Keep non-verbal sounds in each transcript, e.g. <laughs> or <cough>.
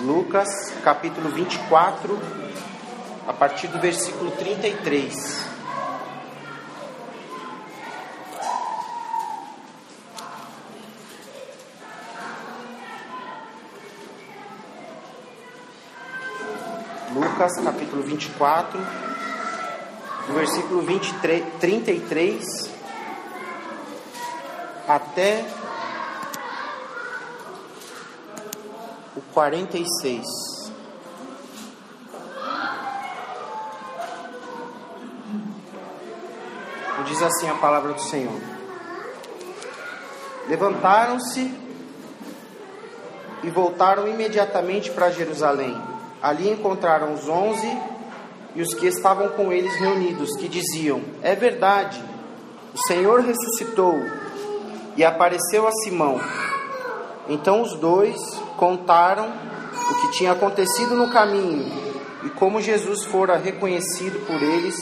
Lucas capítulo 24, a partir do versículo 33. Lucas capítulo 24, do versículo 23, 33 até o 46. Diz assim a palavra do Senhor: Levantaram-se e voltaram imediatamente para Jerusalém. Ali encontraram os onze e os que estavam com eles reunidos, que diziam: É verdade, o Senhor ressuscitou e apareceu a Simão. Então os dois contaram o que tinha acontecido no caminho e como Jesus fora reconhecido por eles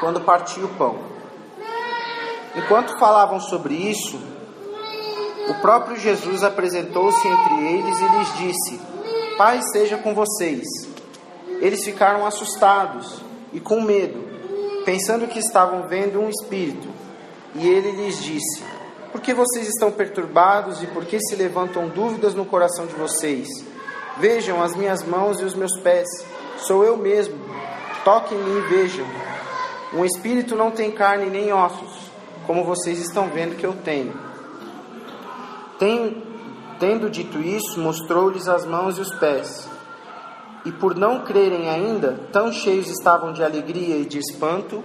quando partiu o pão. Enquanto falavam sobre isso, o próprio Jesus apresentou-se entre eles e lhes disse: Pai seja com vocês. Eles ficaram assustados e com medo, pensando que estavam vendo um espírito. E ele lhes disse: por que vocês estão perturbados e por que se levantam dúvidas no coração de vocês? Vejam as minhas mãos e os meus pés, sou eu mesmo. Toquem-me e vejam. Um espírito não tem carne nem ossos, como vocês estão vendo que eu tenho. Tem, tendo dito isso, mostrou-lhes as mãos e os pés. E por não crerem ainda, tão cheios estavam de alegria e de espanto,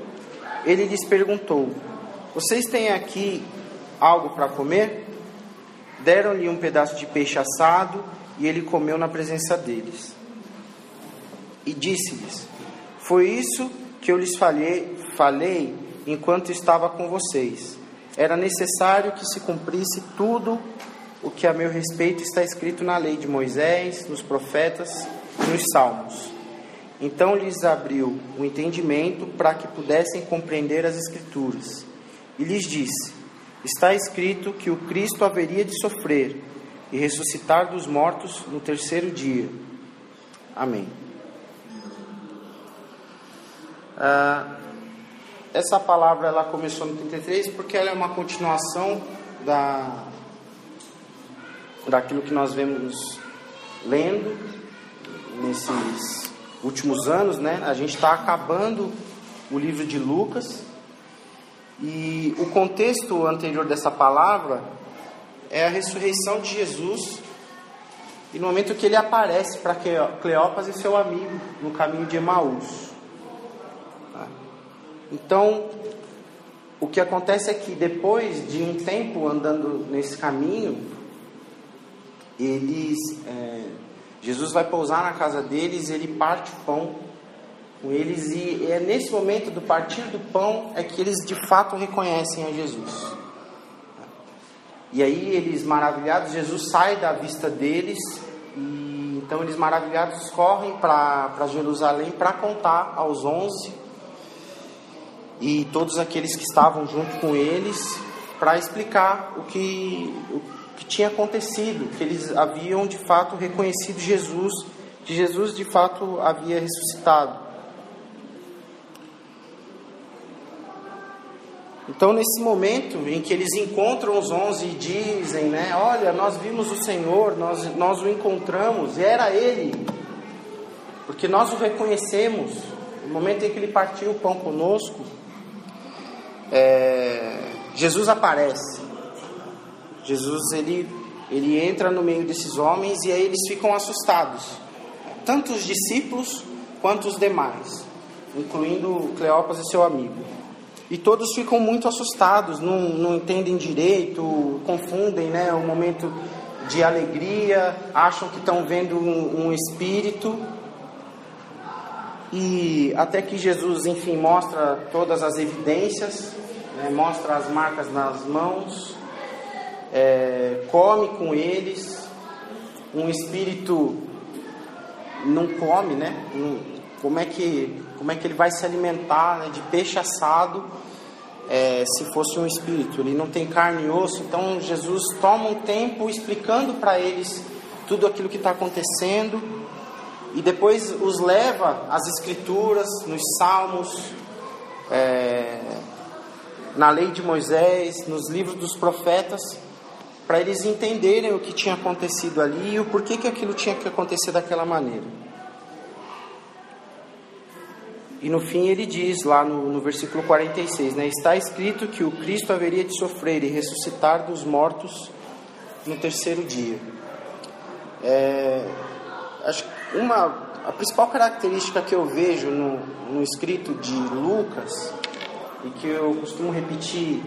ele lhes perguntou: Vocês têm aqui algo para comer? Deram-lhe um pedaço de peixe assado e ele comeu na presença deles. E disse-lhes: Foi isso que eu lhes falei, falei enquanto estava com vocês. Era necessário que se cumprisse tudo o que a meu respeito está escrito na lei de Moisés, nos profetas e nos salmos. Então lhes abriu o entendimento para que pudessem compreender as Escrituras. E lhes disse: está escrito que o Cristo haveria de sofrer e ressuscitar dos mortos no terceiro dia. Amém. Ah, essa palavra ela começou no 33 porque ela é uma continuação da daquilo que nós vemos lendo nesses últimos anos, né? A gente está acabando o livro de Lucas e o contexto anterior dessa palavra é a ressurreição de Jesus e no momento que ele aparece para Cleopas e seu amigo no caminho de Emaús. Tá? Então, o que acontece é que depois de um tempo andando nesse caminho, eles, é, Jesus vai pousar na casa deles, ele parte o pão com eles e é nesse momento do partir do pão é que eles de fato reconhecem a Jesus. E aí eles maravilhados, Jesus sai da vista deles e então eles maravilhados correm para Jerusalém para contar aos onze e todos aqueles que estavam junto com eles para explicar o que, o que tinha acontecido, que eles haviam de fato reconhecido Jesus, que Jesus de fato havia ressuscitado. Então, nesse momento em que eles encontram os onze e dizem, né, olha, nós vimos o Senhor, nós, nós o encontramos, e era Ele, porque nós o reconhecemos, no momento em que Ele partiu o pão conosco, é, Jesus aparece. Jesus, ele, ele entra no meio desses homens e aí eles ficam assustados, tanto os discípulos quanto os demais, incluindo Cleopas e seu amigo. E todos ficam muito assustados, não, não entendem direito, confundem né, o momento de alegria, acham que estão vendo um, um espírito. E até que Jesus, enfim, mostra todas as evidências, né, mostra as marcas nas mãos, é, come com eles. Um espírito não come, né? Como é que como é que ele vai se alimentar né, de peixe assado é, se fosse um espírito? Ele não tem carne e osso, então Jesus toma um tempo explicando para eles tudo aquilo que está acontecendo e depois os leva às escrituras, nos salmos, é, na lei de Moisés, nos livros dos profetas, para eles entenderem o que tinha acontecido ali e o porquê que aquilo tinha que acontecer daquela maneira. E no fim ele diz lá no, no versículo 46, né, está escrito que o Cristo haveria de sofrer e ressuscitar dos mortos no terceiro dia. É, acho uma a principal característica que eu vejo no, no escrito de Lucas e que eu costumo repetir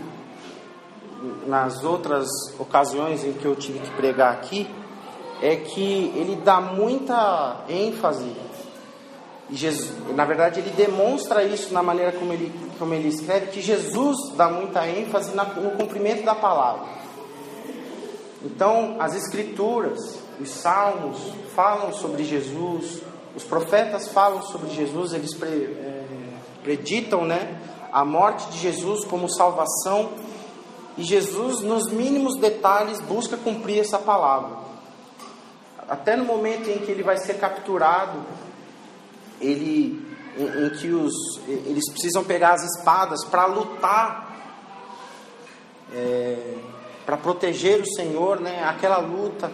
nas outras ocasiões em que eu tive que pregar aqui é que ele dá muita ênfase e Jesus, na verdade ele demonstra isso na maneira como ele, como ele escreve que Jesus dá muita ênfase no cumprimento da palavra. Então as escrituras, os salmos falam sobre Jesus, os profetas falam sobre Jesus, eles pre, é, preditam, né, a morte de Jesus como salvação e Jesus, nos mínimos detalhes, busca cumprir essa palavra. Até no momento em que ele vai ser capturado, ele, em, em que os, eles precisam pegar as espadas para lutar, é, para proteger o Senhor, né? aquela luta.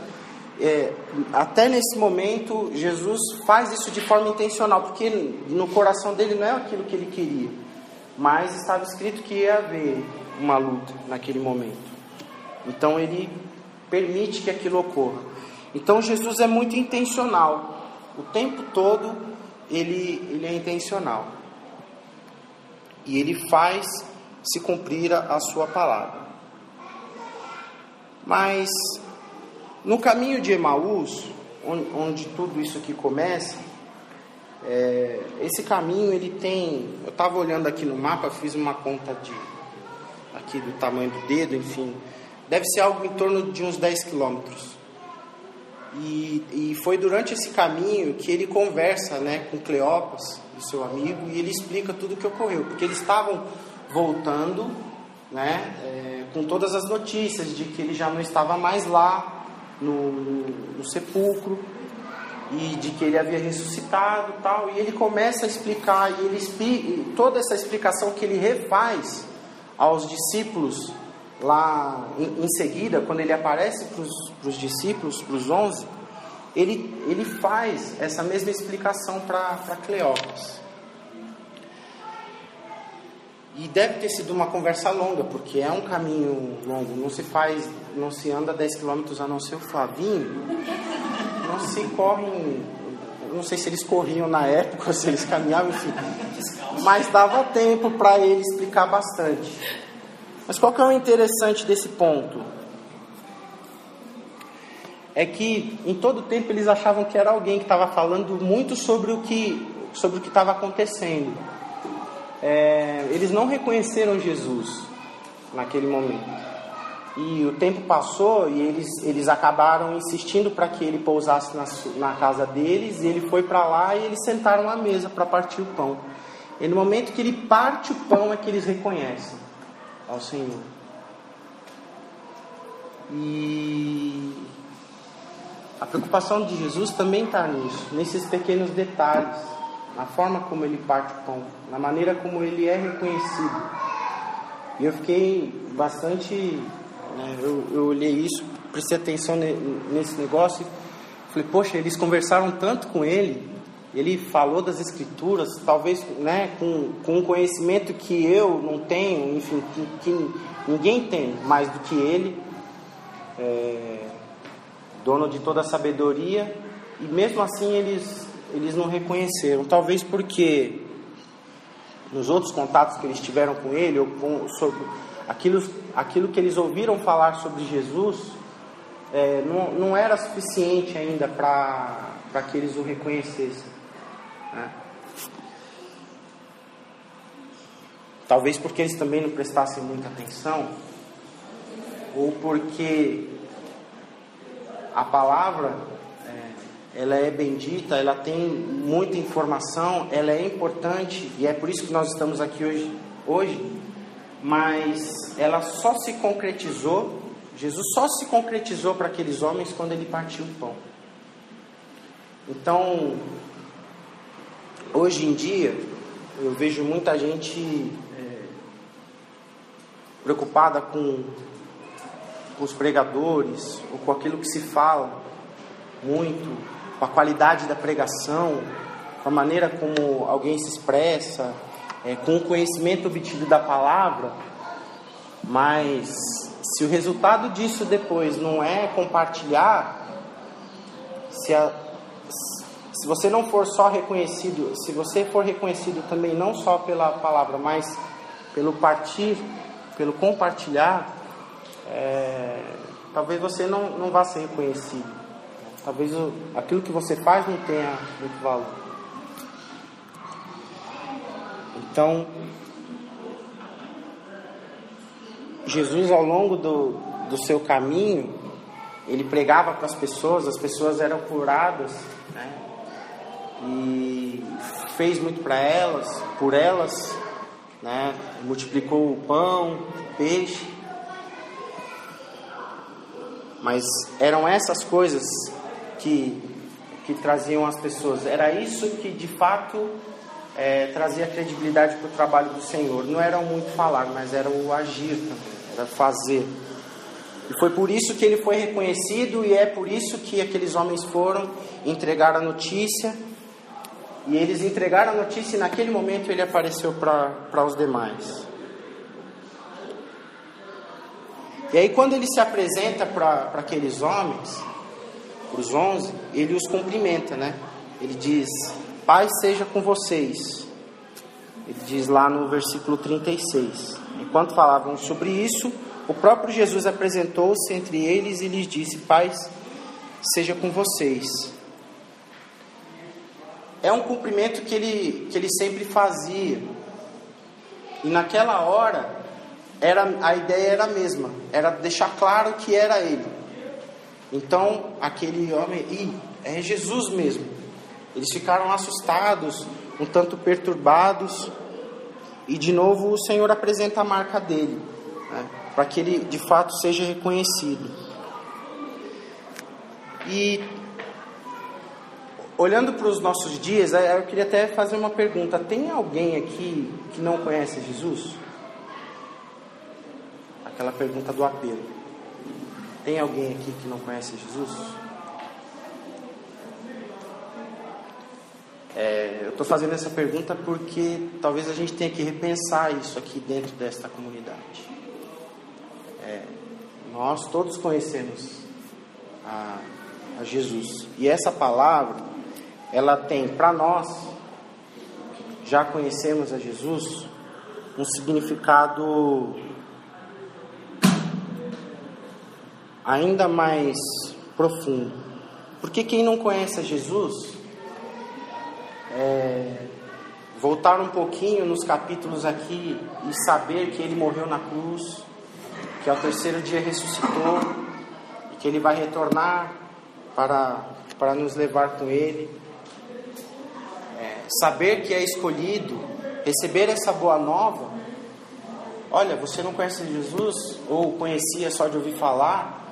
É, até nesse momento, Jesus faz isso de forma intencional, porque no coração dele não é aquilo que ele queria, mas estava escrito que ia haver uma luta naquele momento. Então ele permite que aquilo ocorra. Então Jesus é muito intencional. O tempo todo ele, ele é intencional. E ele faz se cumprir a, a sua palavra. Mas no caminho de Emaús, onde, onde tudo isso aqui começa, é, esse caminho ele tem. Eu estava olhando aqui no mapa, fiz uma conta de aqui do tamanho do dedo, enfim, deve ser algo em torno de uns 10 quilômetros. E, e foi durante esse caminho que ele conversa né, com Cleopas, o seu amigo, e ele explica tudo o que ocorreu, porque eles estavam voltando né, é, com todas as notícias de que ele já não estava mais lá no, no, no sepulcro e de que ele havia ressuscitado tal. E ele começa a explicar e ele toda essa explicação que ele refaz aos discípulos lá em, em seguida, quando ele aparece para os discípulos, para os onze, ele, ele faz essa mesma explicação para Cleópas. E deve ter sido uma conversa longa, porque é um caminho longo, não se faz, não se anda 10 quilômetros a não ser o Flavinho, não se correm, não sei se eles corriam na época, <laughs> se eles caminhavam, enfim, mas dava tempo para ele explicar bastante. Mas qual que é o interessante desse ponto? É que em todo tempo eles achavam que era alguém que estava falando muito sobre o que sobre o que estava acontecendo. É, eles não reconheceram Jesus naquele momento. E o tempo passou e eles, eles acabaram insistindo para que ele pousasse na, na casa deles. E ele foi para lá e eles sentaram à mesa para partir o pão. E no momento que ele parte o pão é que eles reconhecem ao Senhor. E a preocupação de Jesus também está nisso, nesses pequenos detalhes, na forma como ele parte o pão, na maneira como ele é reconhecido. E eu fiquei bastante. Né, eu, eu olhei isso, prestei atenção nesse negócio falei, poxa, eles conversaram tanto com ele ele falou das escrituras, talvez né, com, com um conhecimento que eu não tenho, enfim, que, que ninguém tem mais do que ele, é, dono de toda a sabedoria, e mesmo assim eles, eles não reconheceram, talvez porque nos outros contatos que eles tiveram com ele, ou com, sobre aquilo, aquilo que eles ouviram falar sobre Jesus, é, não, não era suficiente ainda para que eles o reconhecessem. Né? Talvez porque eles também não prestassem muita atenção, ou porque a palavra é, ela é bendita, ela tem muita informação, ela é importante e é por isso que nós estamos aqui hoje, hoje. Mas ela só se concretizou, Jesus só se concretizou para aqueles homens quando ele partiu o pão. Então, hoje em dia, eu vejo muita gente é, preocupada com, com os pregadores, ou com aquilo que se fala muito, com a qualidade da pregação, com a maneira como alguém se expressa, é, com o conhecimento obtido da palavra, mas se o resultado disso depois não é compartilhar, se, a, se você não for só reconhecido, se você for reconhecido também não só pela palavra, mas pelo partir, pelo compartilhar, é, talvez você não, não vá ser reconhecido. Talvez o, aquilo que você faz não tenha muito valor. Então, Jesus, ao longo do, do seu caminho, ele pregava para as pessoas, as pessoas eram curadas? E fez muito para elas, por elas, né? Multiplicou o pão, o peixe. Mas eram essas coisas que, que traziam as pessoas. Era isso que de fato é, trazia credibilidade para o trabalho do Senhor. Não era muito falar, mas era o agir também, era fazer. E foi por isso que ele foi reconhecido, e é por isso que aqueles homens foram entregar a notícia. E eles entregaram a notícia, e naquele momento ele apareceu para os demais. E aí, quando ele se apresenta para aqueles homens, para os onze, ele os cumprimenta, né? Ele diz: Paz seja com vocês. Ele diz lá no versículo 36. Enquanto falavam sobre isso, o próprio Jesus apresentou-se entre eles e lhes disse: Paz seja com vocês. É um cumprimento que ele, que ele sempre fazia. E naquela hora, era, a ideia era a mesma: era deixar claro que era ele. Então, aquele homem, Ih, é Jesus mesmo. Eles ficaram assustados, um tanto perturbados, e de novo o Senhor apresenta a marca dele, né, para que ele de fato seja reconhecido. E olhando para os nossos dias, eu queria até fazer uma pergunta: tem alguém aqui que não conhece Jesus? Aquela pergunta do apelo. Tem alguém aqui que não conhece Jesus? É, eu estou fazendo essa pergunta porque talvez a gente tenha que repensar isso aqui dentro desta comunidade. É, nós todos conhecemos a, a, Jesus e essa palavra ela tem para nós já conhecemos a Jesus um significado ainda mais profundo. Porque quem não conhece a Jesus é, voltar um pouquinho nos capítulos aqui e saber que ele morreu na cruz, que ao terceiro dia ressuscitou e que ele vai retornar para, para nos levar com ele. Saber que é escolhido, receber essa boa nova. Olha, você não conhece Jesus ou conhecia só de ouvir falar,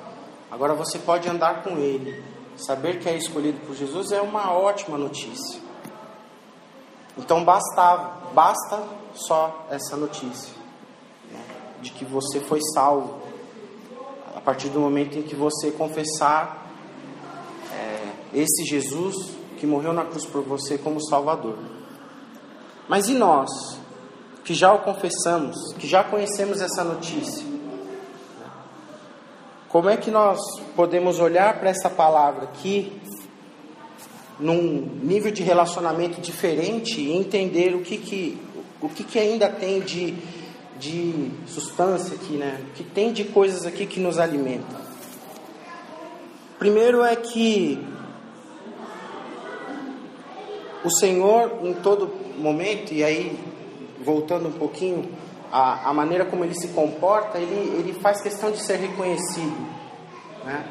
agora você pode andar com ele. Saber que é escolhido por Jesus é uma ótima notícia. Então bastava, basta só essa notícia né, de que você foi salvo a partir do momento em que você confessar é, esse Jesus que morreu na cruz por você como Salvador. Mas e nós que já o confessamos, que já conhecemos essa notícia? Como é que nós podemos olhar para essa palavra aqui num nível de relacionamento diferente e entender o que, que, o que, que ainda tem de, de substância aqui, né? O que tem de coisas aqui que nos alimentam. Primeiro é que o Senhor, em todo momento, e aí voltando um pouquinho a, a maneira como ele se comporta, ele, ele faz questão de ser reconhecido. Né?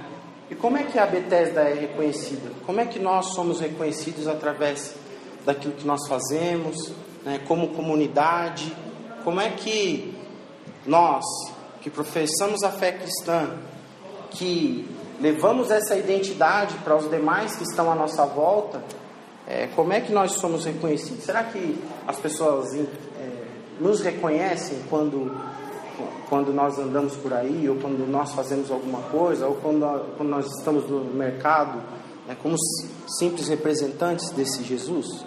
E como é que a Bethesda é reconhecida? Como é que nós somos reconhecidos através daquilo que nós fazemos, né, como comunidade? Como é que nós, que professamos a fé cristã, que levamos essa identidade para os demais que estão à nossa volta, é, como é que nós somos reconhecidos? Será que as pessoas é, nos reconhecem quando, quando nós andamos por aí, ou quando nós fazemos alguma coisa, ou quando, quando nós estamos no mercado, né, como simples representantes desse Jesus?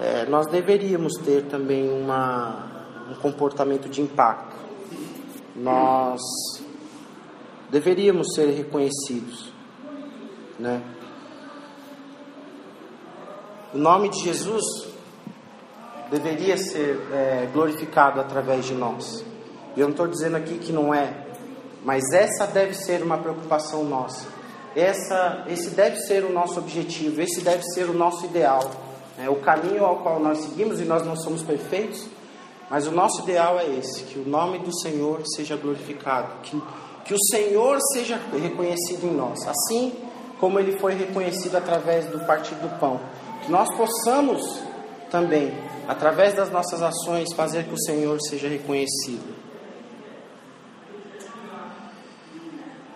É, nós deveríamos ter também uma, um comportamento de impacto. Nós deveríamos ser reconhecidos, né? O nome de Jesus deveria ser é, glorificado através de nós. Eu não estou dizendo aqui que não é, mas essa deve ser uma preocupação nossa. Essa, esse deve ser o nosso objetivo, esse deve ser o nosso ideal. É o caminho ao qual nós seguimos e nós não somos perfeitos, mas o nosso ideal é esse: que o nome do Senhor seja glorificado, que, que o Senhor seja reconhecido em nós, assim como ele foi reconhecido através do partir do pão. Nós possamos também, através das nossas ações, fazer que o Senhor seja reconhecido.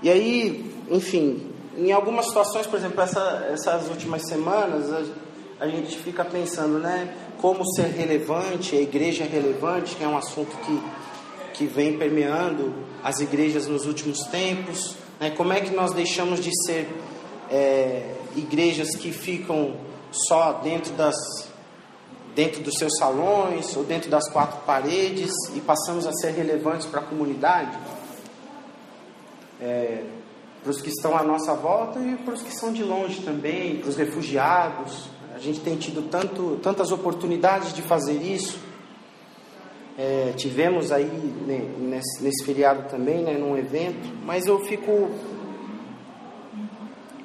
E aí, enfim, em algumas situações, por exemplo, essa, essas últimas semanas, a, a, gente fica pensando, né, como ser relevante, a igreja é relevante, que é um assunto que, que vem permeando as igrejas nos últimos tempos, né, como é que nós deixamos de ser é, igrejas que ficam só dentro das dentro dos seus salões ou dentro das quatro paredes e passamos a ser relevantes para a comunidade, é, para os que estão à nossa volta e para os que são de longe também, para os refugiados. A gente tem tido tanto, tantas oportunidades de fazer isso. É, tivemos aí né, nesse, nesse, feriado também, né, num evento, mas eu fico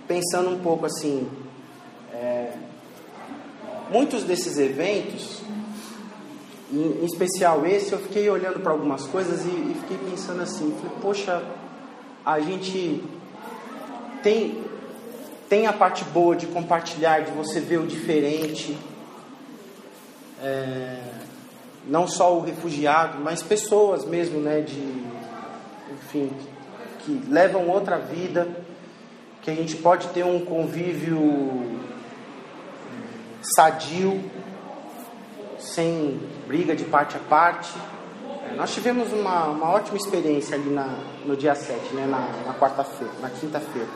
pensando um pouco assim, muitos desses eventos, em, em, especial esse, eu fiquei olhando para algumas coisas e, e, fiquei pensando assim, falei, poxa, a gente tem, tem a parte boa de compartilhar, de você ver o diferente, é, não só o refugiado, mas pessoas mesmo, né, de, enfim, que levam outra vida, que a gente pode ter um convívio sadio, sem briga de parte a parte. É, nós tivemos uma, uma ótima experiência ali na, no dia 7, né, na, na quarta-feira, na quinta-feira.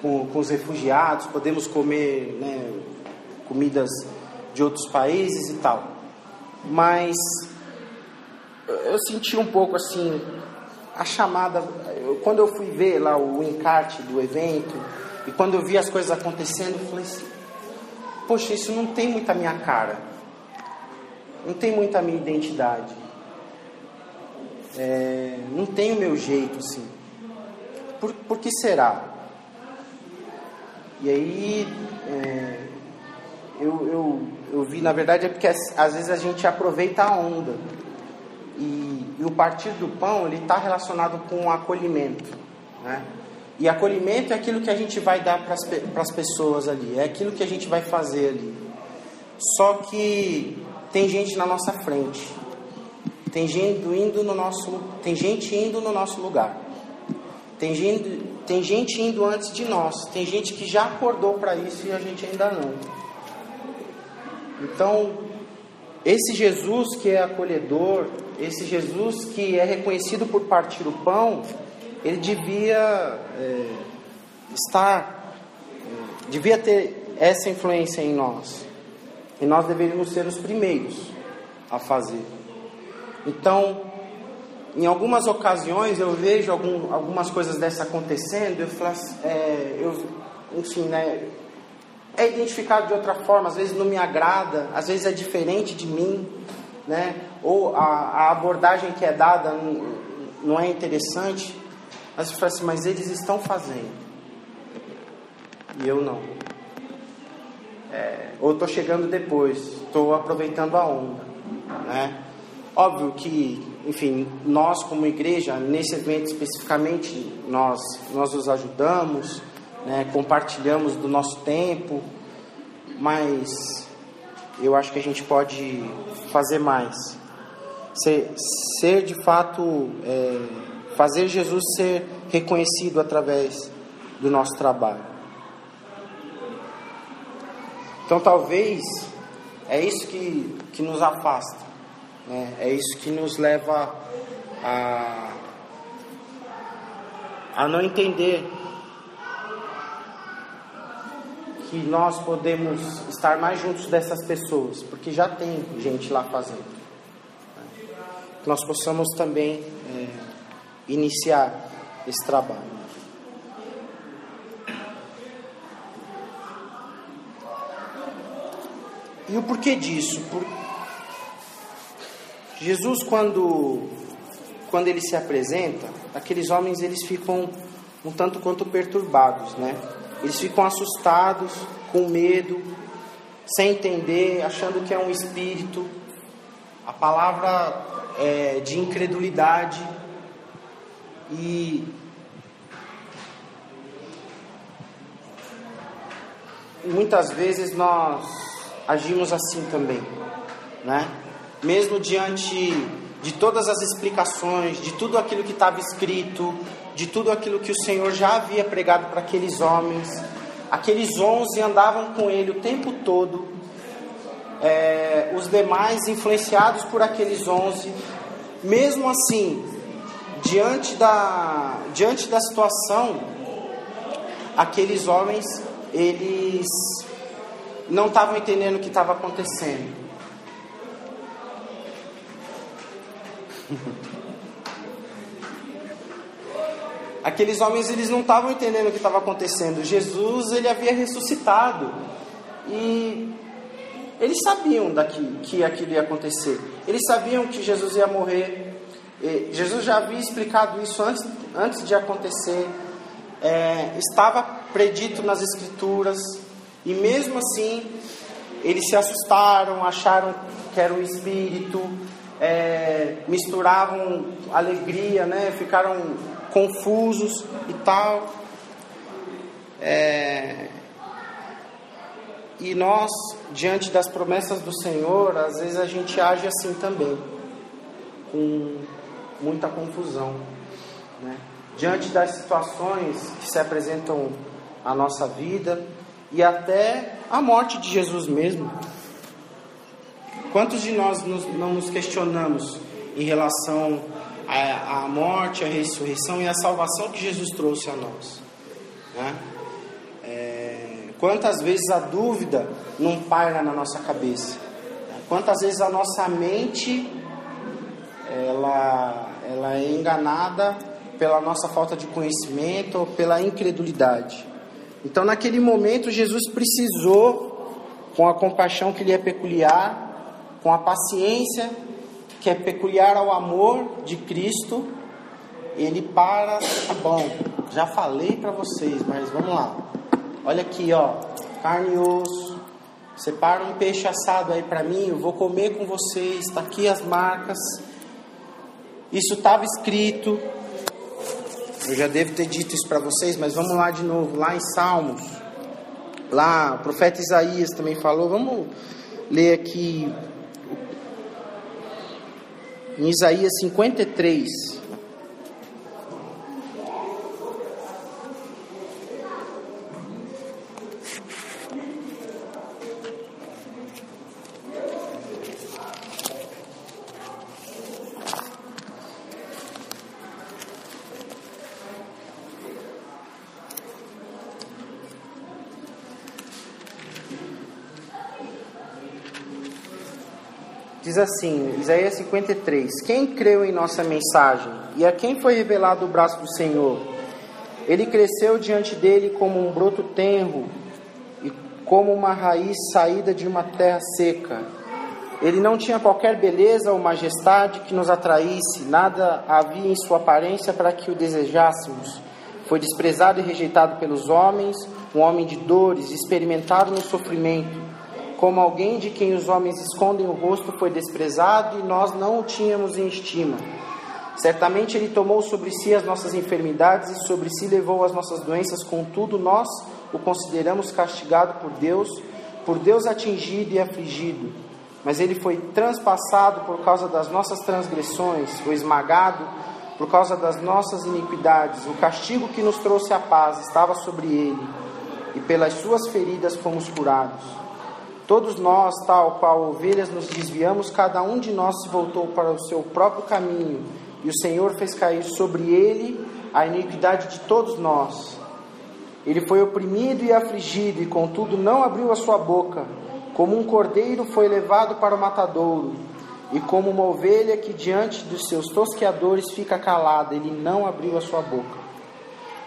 Com, com os refugiados, podemos comer né, comidas de outros países e tal. Mas eu senti um pouco assim, a chamada. Quando eu fui ver lá o encarte do evento, e quando eu vi as coisas acontecendo, eu falei assim: poxa, isso não tem muita minha cara, não tem muita minha identidade, é, não tem o meu jeito, assim. Por, por que será? E aí, é, eu, eu, eu vi, na verdade, é porque às vezes a gente aproveita a onda. E, e o partir do pão, ele está relacionado com o acolhimento, né? E acolhimento é aquilo que a gente vai dar para as pessoas ali, é aquilo que a gente vai fazer ali. Só que tem gente na nossa frente, tem gente indo no nosso, tem gente indo no nosso lugar, tem gente, tem gente indo antes de nós, tem gente que já acordou para isso e a gente ainda não. Então, esse Jesus que é acolhedor, esse Jesus que é reconhecido por partir o pão, ele devia é, estar, é, devia ter essa influência em nós. E nós deveríamos ser os primeiros a fazer. Então, em algumas ocasiões eu vejo algum, algumas coisas dessa acontecendo, eu falo, assim, é, eu, enfim, né, é identificado de outra forma, às vezes não me agrada, às vezes é diferente de mim, né? ou a, a abordagem que é dada não, não é interessante. Mas você fala assim, mas eles estão fazendo. E eu não. É, ou estou chegando depois, estou aproveitando a onda. Né? Óbvio que, enfim, nós como igreja, nesse evento especificamente, nós, nós os ajudamos, né? compartilhamos do nosso tempo, mas eu acho que a gente pode fazer mais. Ser, ser de fato. É, fazer Jesus ser reconhecido através do nosso trabalho. Então, talvez é isso que, que nos afasta, né? é isso que nos leva a, a não entender que nós podemos estar mais juntos dessas pessoas, porque já tem gente lá fazendo. Né? Que nós possamos também é, iniciar esse trabalho. E o porquê disso? Por... Jesus, quando, quando ele se apresenta, aqueles homens eles ficam um tanto quanto perturbados, né? Eles ficam assustados, com medo, sem entender, achando que é um espírito. A palavra é de incredulidade. E muitas vezes nós agimos assim também, né? Mesmo diante de todas as explicações, de tudo aquilo que estava escrito, de tudo aquilo que o Senhor já havia pregado para aqueles homens. Aqueles onze andavam com ele o tempo todo. É, os demais, influenciados por aqueles onze, mesmo assim, diante da, diante da situação, aqueles homens, eles não estavam entendendo o que estava acontecendo. <laughs> Aqueles homens eles não estavam entendendo o que estava acontecendo. Jesus ele havia ressuscitado e eles sabiam daqui, que aquilo ia acontecer. Eles sabiam que Jesus ia morrer. Jesus já havia explicado isso antes, antes de acontecer. É, estava predito nas Escrituras e mesmo assim eles se assustaram, acharam que era um espírito, é, misturavam alegria, né? Ficaram confusos e tal. É... E nós, diante das promessas do Senhor, às vezes a gente age assim também, com muita confusão. Né? Diante das situações que se apresentam à nossa vida e até a morte de Jesus mesmo. Quantos de nós nos, não nos questionamos em relação a, a morte, a ressurreição e a salvação que Jesus trouxe a nós. Né? É, quantas vezes a dúvida não paira na nossa cabeça? Quantas vezes a nossa mente ela, ela é enganada pela nossa falta de conhecimento ou pela incredulidade? Então, naquele momento, Jesus precisou, com a compaixão que lhe é peculiar, com a paciência que é peculiar ao amor de Cristo, ele para, tá bom, já falei para vocês, mas vamos lá. Olha aqui, ó, carne e osso. Separa um peixe assado aí para mim, eu vou comer com vocês. Está aqui as marcas. Isso estava escrito. Eu já devo ter dito isso para vocês, mas vamos lá de novo, lá em Salmos. Lá, o profeta Isaías também falou. Vamos ler aqui em Isaías 53. Diz assim, Isaías 53: Quem creu em nossa mensagem e a quem foi revelado o braço do Senhor? Ele cresceu diante dele como um broto tenro e como uma raiz saída de uma terra seca. Ele não tinha qualquer beleza ou majestade que nos atraísse, nada havia em sua aparência para que o desejássemos. Foi desprezado e rejeitado pelos homens, um homem de dores, experimentado no sofrimento como alguém de quem os homens escondem o rosto, foi desprezado e nós não o tínhamos em estima. Certamente ele tomou sobre si as nossas enfermidades e sobre si levou as nossas doenças, contudo nós o consideramos castigado por Deus, por Deus atingido e afligido. Mas ele foi transpassado por causa das nossas transgressões, foi esmagado por causa das nossas iniquidades, o castigo que nos trouxe a paz estava sobre ele, e pelas suas feridas fomos curados. Todos nós, tal qual ovelhas, nos desviamos, cada um de nós se voltou para o seu próprio caminho, e o Senhor fez cair sobre ele a iniquidade de todos nós. Ele foi oprimido e afligido, e contudo não abriu a sua boca. Como um cordeiro foi levado para o matadouro, e como uma ovelha que diante dos seus tosqueadores fica calada, ele não abriu a sua boca.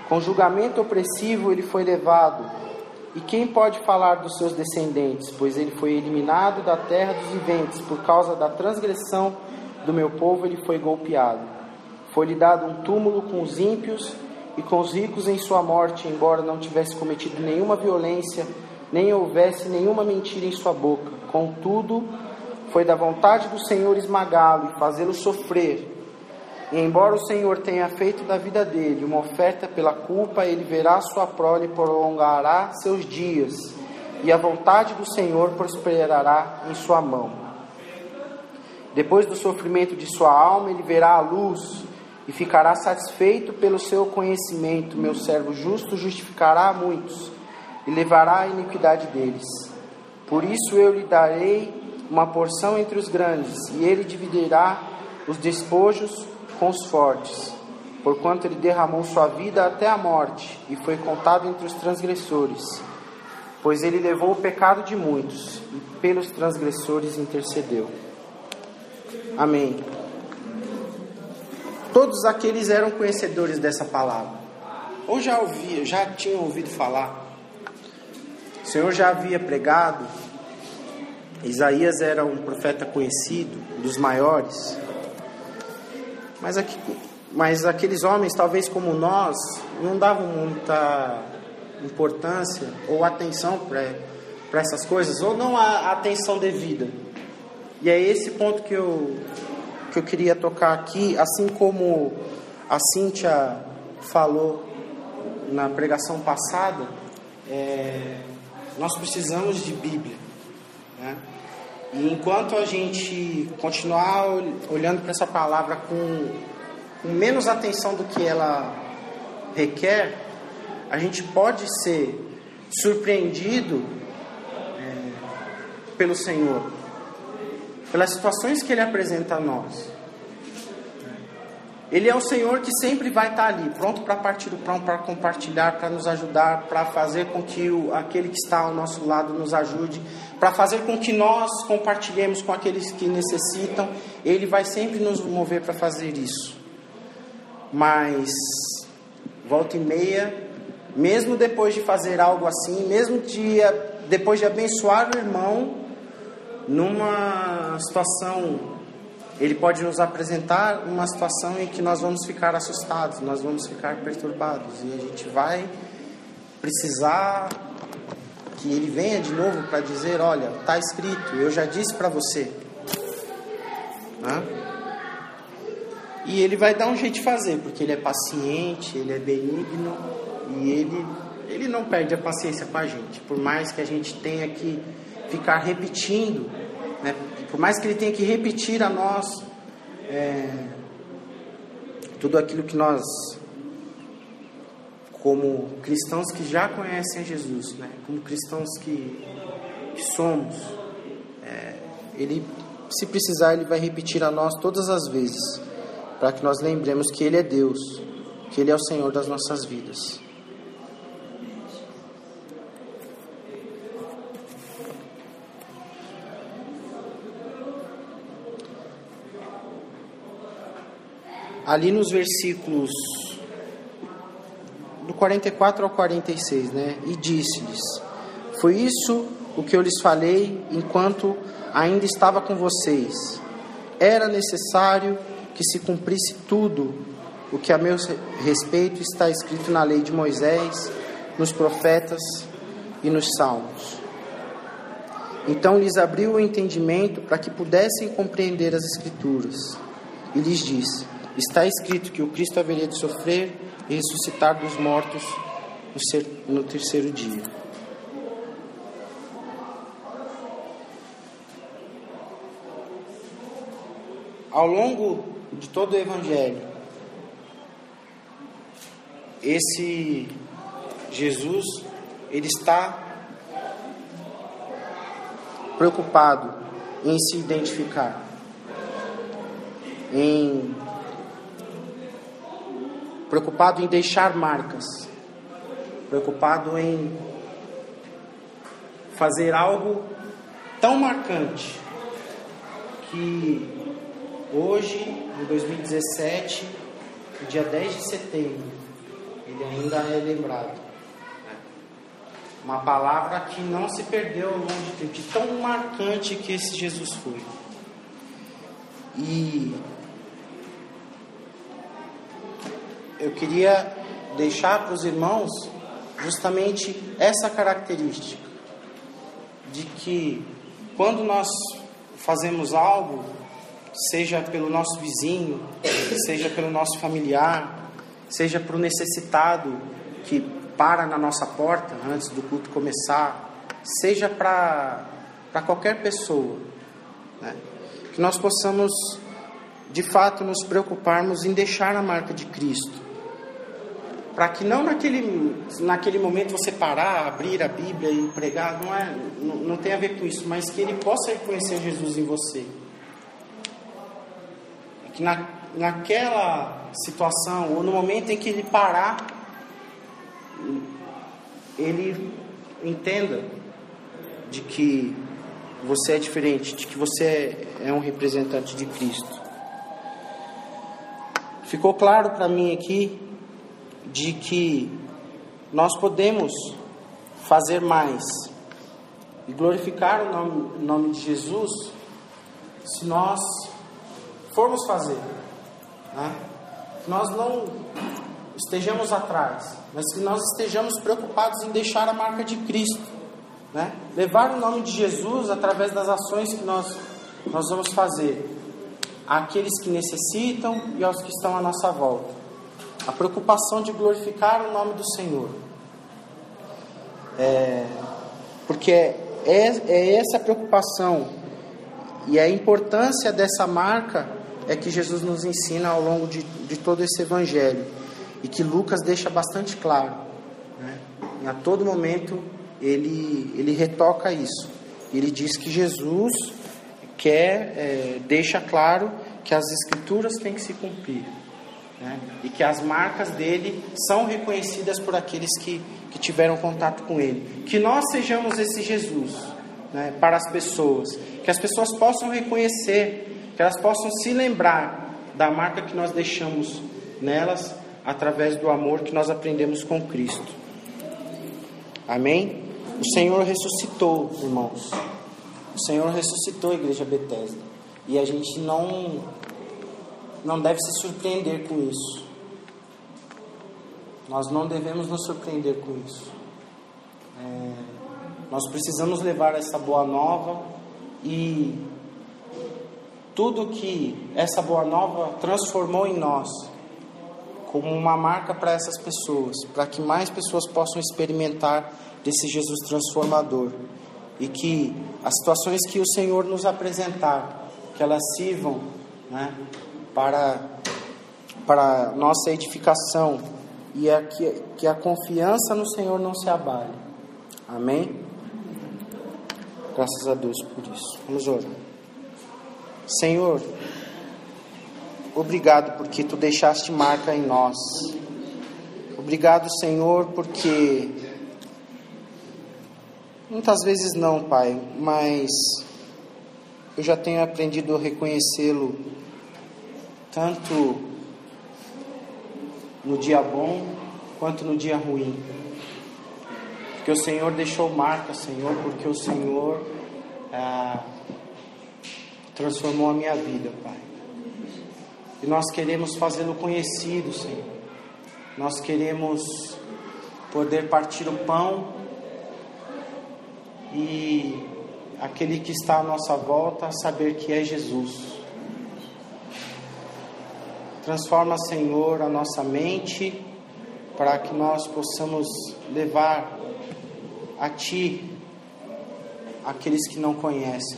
Com julgamento opressivo ele foi levado. E quem pode falar dos seus descendentes? Pois ele foi eliminado da terra dos viventes, por causa da transgressão do meu povo ele foi golpeado. Foi-lhe dado um túmulo com os ímpios e com os ricos em sua morte, embora não tivesse cometido nenhuma violência, nem houvesse nenhuma mentira em sua boca. Contudo, foi da vontade do Senhor esmagá-lo e fazê-lo sofrer. E embora o Senhor tenha feito da vida dele uma oferta pela culpa, ele verá sua prole e prolongará seus dias, e a vontade do Senhor prosperará em sua mão. Depois do sofrimento de sua alma, ele verá a luz e ficará satisfeito pelo seu conhecimento. Meu servo justo justificará a muitos e levará a iniquidade deles. Por isso eu lhe darei uma porção entre os grandes, e ele dividirá os despojos com os fortes, porquanto ele derramou sua vida até a morte e foi contado entre os transgressores. Pois ele levou o pecado de muitos e pelos transgressores intercedeu. Amém. Todos aqueles eram conhecedores dessa palavra. Ou já ouviam, já tinham ouvido falar. O Senhor já havia pregado. Isaías era um profeta conhecido, dos maiores. Mas, aqui, mas aqueles homens, talvez como nós, não davam muita importância ou atenção para essas coisas, ou não a atenção devida. E é esse ponto que eu, que eu queria tocar aqui, assim como a Cíntia falou na pregação passada, é, nós precisamos de Bíblia. Né? E enquanto a gente continuar olhando para essa palavra com, com menos atenção do que ela requer, a gente pode ser surpreendido é, pelo Senhor, pelas situações que Ele apresenta a nós. Ele é o Senhor que sempre vai estar ali, pronto para partir o pão, para compartilhar, para nos ajudar, para fazer com que o, aquele que está ao nosso lado nos ajude, para fazer com que nós compartilhemos com aqueles que necessitam. Ele vai sempre nos mover para fazer isso. Mas, volta e meia, mesmo depois de fazer algo assim, mesmo de, depois de abençoar o irmão, numa situação ele pode nos apresentar uma situação em que nós vamos ficar assustados, nós vamos ficar perturbados e a gente vai precisar que ele venha de novo para dizer: olha, está escrito, eu já disse para você. E ele vai dar um jeito de fazer, porque ele é paciente, ele é benigno e ele, ele não perde a paciência com a gente, por mais que a gente tenha que ficar repetindo? Por mais que ele tenha que repetir a nós é, tudo aquilo que nós, como cristãos que já conhecem Jesus, né? como cristãos que, que somos, é, ele, se precisar, ele vai repetir a nós todas as vezes, para que nós lembremos que Ele é Deus, que Ele é o Senhor das nossas vidas. Ali nos versículos do 44 ao 46, né? E disse-lhes: Foi isso o que eu lhes falei enquanto ainda estava com vocês. Era necessário que se cumprisse tudo o que a meu respeito está escrito na lei de Moisés, nos profetas e nos salmos. Então lhes abriu o entendimento para que pudessem compreender as Escrituras. E lhes disse: Está escrito que o Cristo haveria de sofrer e ressuscitar dos mortos no terceiro dia. Ao longo de todo o Evangelho, esse Jesus, ele está preocupado em se identificar, em preocupado em deixar marcas, preocupado em fazer algo tão marcante que hoje, em 2017, dia 10 de setembro, ele ainda é lembrado. Uma palavra que não se perdeu ao longo do tempo, de tão marcante que esse Jesus foi. E eu queria deixar para os irmãos justamente essa característica de que quando nós fazemos algo, seja pelo nosso vizinho, seja pelo nosso familiar, seja para o necessitado que para na nossa porta antes do culto começar, seja para qualquer pessoa, né? que nós possamos de fato nos preocuparmos em deixar a marca de Cristo para que não naquele, naquele momento você parar, abrir a Bíblia e pregar, não, é, não, não tem a ver com isso, mas que ele possa reconhecer Jesus em você. Que na, naquela situação, ou no momento em que ele parar, ele entenda de que você é diferente, de que você é um representante de Cristo. Ficou claro para mim aqui de que nós podemos fazer mais e glorificar o nome, o nome de Jesus se nós formos fazer. Né? Que nós não estejamos atrás, mas que nós estejamos preocupados em deixar a marca de Cristo. Né? Levar o nome de Jesus através das ações que nós, nós vamos fazer àqueles que necessitam e aos que estão à nossa volta a preocupação de glorificar o nome do Senhor. É, porque é, é essa preocupação e a importância dessa marca é que Jesus nos ensina ao longo de, de todo esse evangelho e que Lucas deixa bastante claro. Né? E a todo momento ele, ele retoca isso. Ele diz que Jesus quer, é, deixa claro que as escrituras têm que se cumprir né? e que as marcas dele são reconhecidas por aqueles que, que tiveram contato com ele. Que nós sejamos esse Jesus né, para as pessoas, que as pessoas possam reconhecer, que elas possam se lembrar da marca que nós deixamos nelas através do amor que nós aprendemos com Cristo. Amém? O Senhor ressuscitou, irmãos. O Senhor ressuscitou a igreja Bethesda. E a gente não não deve se surpreender com isso. Nós não devemos nos surpreender com isso. É, nós precisamos levar essa boa nova e tudo que essa boa nova transformou em nós como uma marca para essas pessoas, para que mais pessoas possam experimentar desse Jesus transformador e que as situações que o Senhor nos apresentar, que elas sirvam né, para, para nossa edificação e é que, que a confiança no Senhor não se abale. Amém? Graças a Deus por isso. Vamos orar. Senhor, obrigado porque tu deixaste marca em nós. Obrigado, Senhor, porque muitas vezes não, Pai, mas eu já tenho aprendido a reconhecê-lo tanto no dia bom quanto no dia ruim. Porque o Senhor deixou marca, Senhor, porque o Senhor ah, transformou a minha vida, Pai. E nós queremos fazê-lo conhecido, Senhor. Nós queremos poder partir o pão e aquele que está à nossa volta saber que é Jesus. Transforma, Senhor, a nossa mente para que nós possamos levar a Ti aqueles que não conhecem.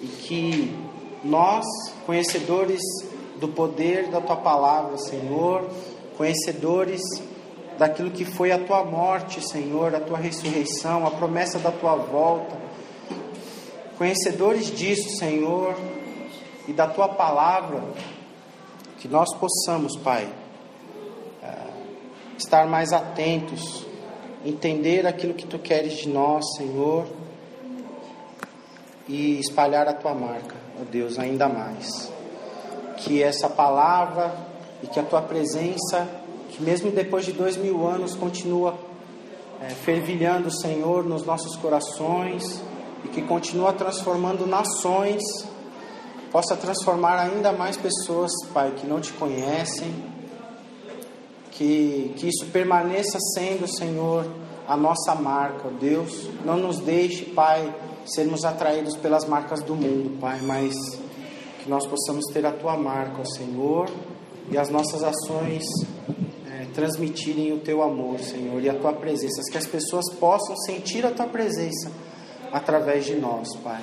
E que nós, conhecedores do poder da Tua palavra, Senhor, conhecedores daquilo que foi a tua morte, Senhor, a tua ressurreição, a promessa da tua volta. Conhecedores disso, Senhor, e da tua palavra, que nós possamos, Pai, eh, estar mais atentos, entender aquilo que tu queres de nós, Senhor, e espalhar a tua marca, ó Deus, ainda mais. Que essa palavra e que a tua presença que mesmo depois de dois mil anos continua é, fervilhando, Senhor, nos nossos corações e que continua transformando nações, possa transformar ainda mais pessoas, Pai, que não te conhecem, que, que isso permaneça sendo, Senhor, a nossa marca, Deus. Não nos deixe, Pai, sermos atraídos pelas marcas do mundo, Pai, mas que nós possamos ter a tua marca, Senhor, e as nossas ações transmitirem o teu amor, Senhor, e a tua presença, que as pessoas possam sentir a tua presença através de nós, Pai.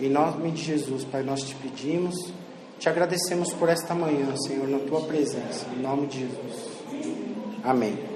Em nome de Jesus, Pai, nós te pedimos, te agradecemos por esta manhã, Senhor, na tua presença, em nome de Jesus. Amém.